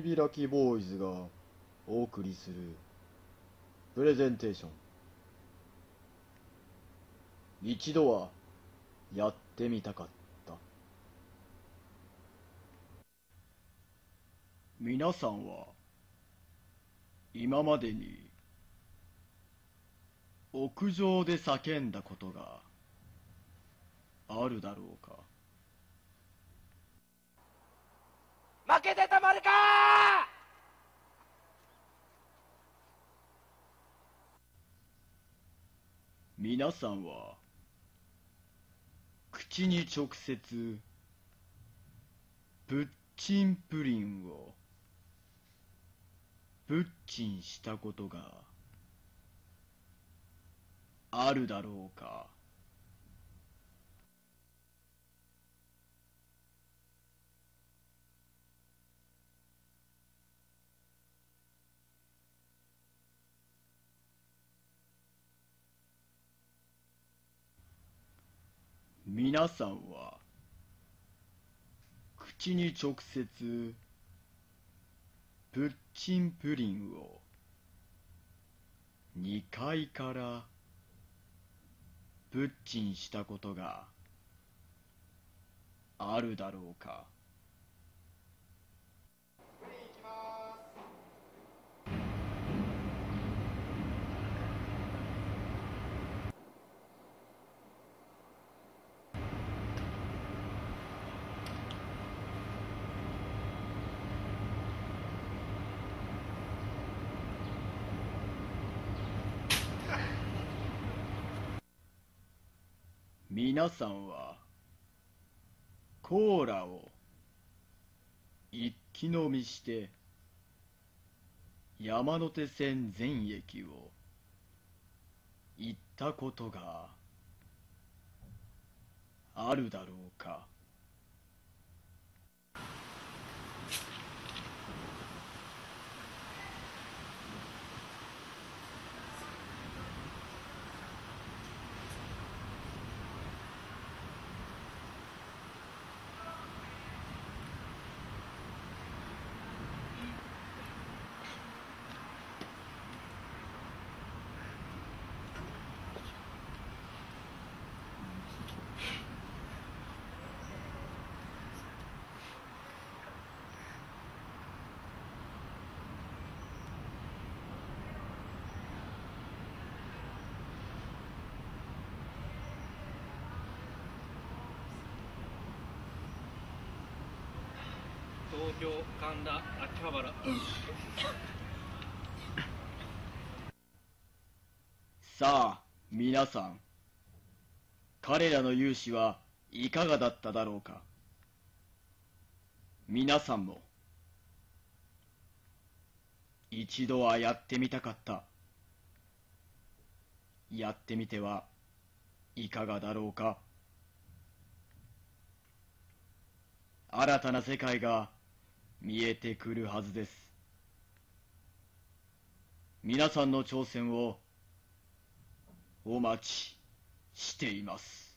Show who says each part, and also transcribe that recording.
Speaker 1: 開きボーイズがお送りするプレゼンテーション。一度はやってみたかった。皆さんは今までに屋上で叫んだことがあるだろうか
Speaker 2: 負けてたまるか
Speaker 1: 皆さんは口に直接プッチンプリンをプッチンしたことがあるだろうか？皆さんは口に直接プッチンプリンを2階からプッチンしたことがあるだろうか？皆さんはコーラを一気飲みして山手線全駅を行ったことがあるだろうか。
Speaker 3: 東京神田秋葉原。
Speaker 1: さあ皆さん。彼らの勇姿はいかがだっただろうか。皆さんも。一度はやってみたかった。やってみてはいかがだろうか。新たな世界が見えてくるはずです。皆さんの挑戦をお待ちしています。